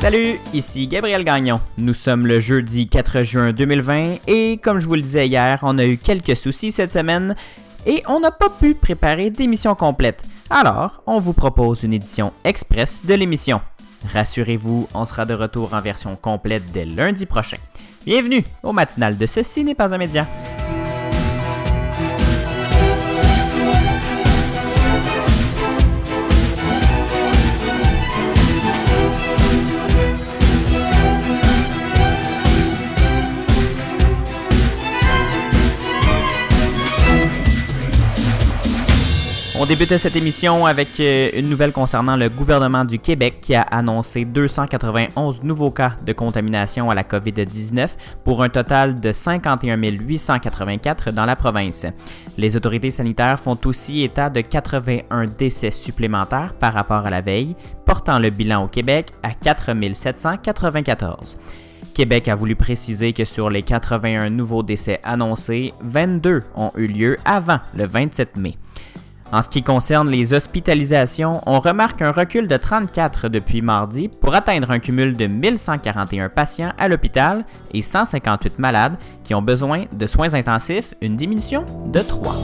Salut, ici Gabriel Gagnon. Nous sommes le jeudi 4 juin 2020 et comme je vous le disais hier, on a eu quelques soucis cette semaine et on n'a pas pu préparer d'émission complète. Alors, on vous propose une édition express de l'émission. Rassurez-vous, on sera de retour en version complète dès lundi prochain. Bienvenue au matinal de Ceci n'est pas un média. On débute cette émission avec euh, une nouvelle concernant le gouvernement du Québec qui a annoncé 291 nouveaux cas de contamination à la COVID-19 pour un total de 51 884 dans la province. Les autorités sanitaires font aussi état de 81 décès supplémentaires par rapport à la veille, portant le bilan au Québec à 4 794. Québec a voulu préciser que sur les 81 nouveaux décès annoncés, 22 ont eu lieu avant le 27 mai. En ce qui concerne les hospitalisations, on remarque un recul de 34 depuis mardi pour atteindre un cumul de 1141 patients à l'hôpital et 158 malades qui ont besoin de soins intensifs, une diminution de 3.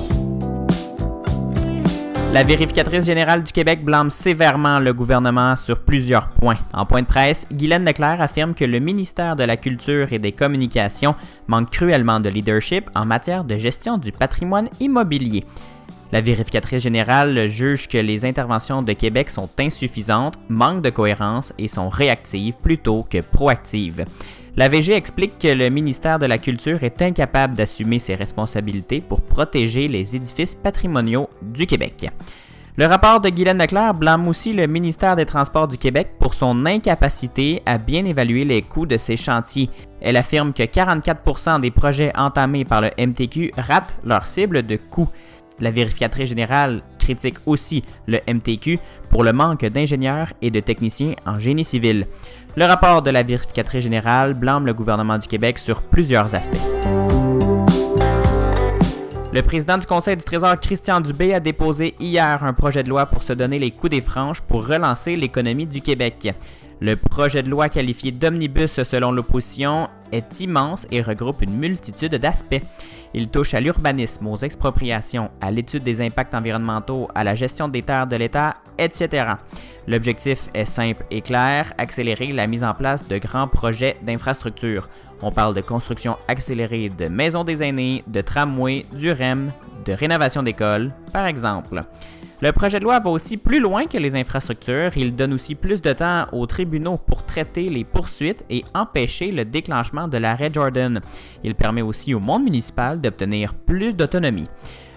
La vérificatrice générale du Québec blâme sévèrement le gouvernement sur plusieurs points. En point de presse, Guylaine Leclerc affirme que le ministère de la Culture et des Communications manque cruellement de leadership en matière de gestion du patrimoine immobilier. La vérificatrice générale juge que les interventions de Québec sont insuffisantes, manquent de cohérence et sont réactives plutôt que proactives. La VG explique que le ministère de la Culture est incapable d'assumer ses responsabilités pour protéger les édifices patrimoniaux du Québec. Le rapport de Guylaine Leclerc blâme aussi le ministère des Transports du Québec pour son incapacité à bien évaluer les coûts de ses chantiers. Elle affirme que 44% des projets entamés par le MTQ ratent leur cible de coûts. La vérificatrice générale critique aussi le MTQ pour le manque d'ingénieurs et de techniciens en génie civil. Le rapport de la vérificatrice générale blâme le gouvernement du Québec sur plusieurs aspects. Le président du Conseil du Trésor, Christian Dubé, a déposé hier un projet de loi pour se donner les coups des franges pour relancer l'économie du Québec. Le projet de loi qualifié d'omnibus selon l'opposition est immense et regroupe une multitude d'aspects. Il touche à l'urbanisme, aux expropriations, à l'étude des impacts environnementaux, à la gestion des terres de l'État, etc. L'objectif est simple et clair, accélérer la mise en place de grands projets d'infrastructure. On parle de construction accélérée de maisons des aînés, de tramways, du REM, de rénovation d'écoles, par exemple. Le projet de loi va aussi plus loin que les infrastructures. Il donne aussi plus de temps aux tribunaux pour traiter les poursuites et empêcher le déclenchement de l'arrêt Jordan. Il permet aussi au monde municipal d'obtenir plus d'autonomie.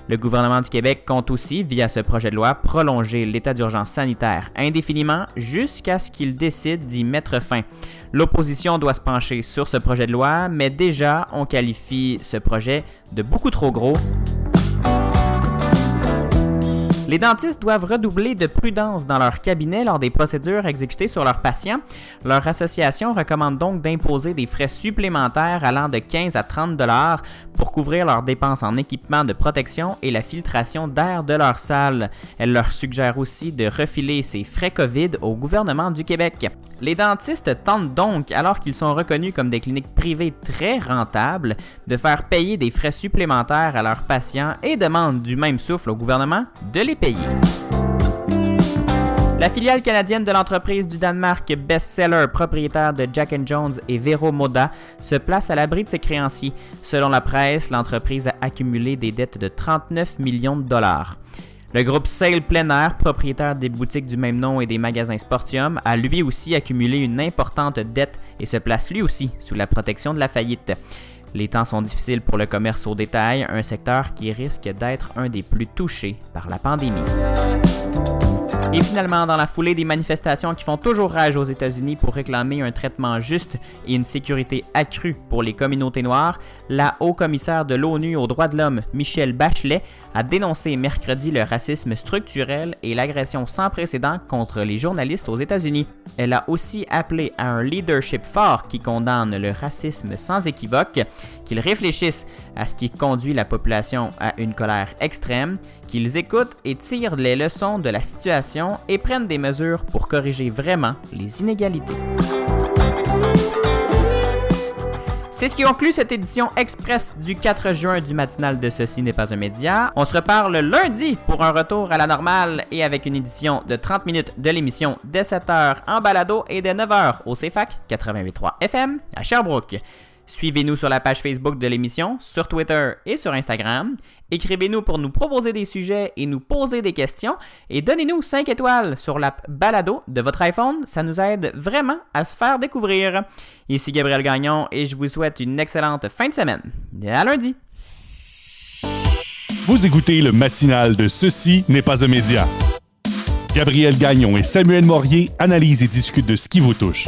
Le gouvernement du Québec compte aussi, via ce projet de loi, prolonger l'état d'urgence sanitaire indéfiniment jusqu'à ce qu'il décide d'y mettre fin. L'opposition doit se pencher sur ce projet de loi, mais déjà on qualifie ce projet de beaucoup trop gros les dentistes doivent redoubler de prudence dans leur cabinet lors des procédures exécutées sur leurs patients. Leur association recommande donc d'imposer des frais supplémentaires allant de 15 à 30 dollars pour couvrir leurs dépenses en équipement de protection et la filtration d'air de leur salle. Elle leur suggère aussi de refiler ces frais COVID au gouvernement du Québec. Les dentistes tentent donc, alors qu'ils sont reconnus comme des cliniques privées très rentables, de faire payer des frais supplémentaires à leurs patients et demandent du même souffle au gouvernement de les La filiale canadienne de l'entreprise du Danemark Bestseller, propriétaire de Jack Jones et Vero Moda, se place à l'abri de ses créanciers. Selon la presse, l'entreprise a accumulé des dettes de 39 millions de dollars. Le groupe Sale Plein Air, propriétaire des boutiques du même nom et des magasins Sportium, a lui aussi accumulé une importante dette et se place lui aussi sous la protection de la faillite. Les temps sont difficiles pour le commerce au détail, un secteur qui risque d'être un des plus touchés par la pandémie. Et finalement, dans la foulée des manifestations qui font toujours rage aux États-Unis pour réclamer un traitement juste et une sécurité accrue pour les communautés noires, la haut-commissaire de l'ONU aux droits de l'homme, Michelle Bachelet, a dénoncé mercredi le racisme structurel et l'agression sans précédent contre les journalistes aux États-Unis. Elle a aussi appelé à un leadership fort qui condamne le racisme sans équivoque, qu'ils réfléchissent à ce qui conduit la population à une colère extrême, qu'ils écoutent et tirent les leçons de la situation et prennent des mesures pour corriger vraiment les inégalités. C'est ce qui conclut cette édition express du 4 juin du matinal de Ceci n'est pas un média. On se reparle lundi pour un retour à la normale et avec une édition de 30 minutes de l'émission dès 7h en balado et dès 9h au CFAC 88.3 FM à Sherbrooke. Suivez-nous sur la page Facebook de l'émission, sur Twitter et sur Instagram. Écrivez-nous pour nous proposer des sujets et nous poser des questions. Et donnez-nous 5 étoiles sur l'app Balado de votre iPhone. Ça nous aide vraiment à se faire découvrir. Ici Gabriel Gagnon et je vous souhaite une excellente fin de semaine. À lundi. Vous écoutez le matinal de Ceci n'est pas un média. Gabriel Gagnon et Samuel Morier analysent et discutent de ce qui vous touche.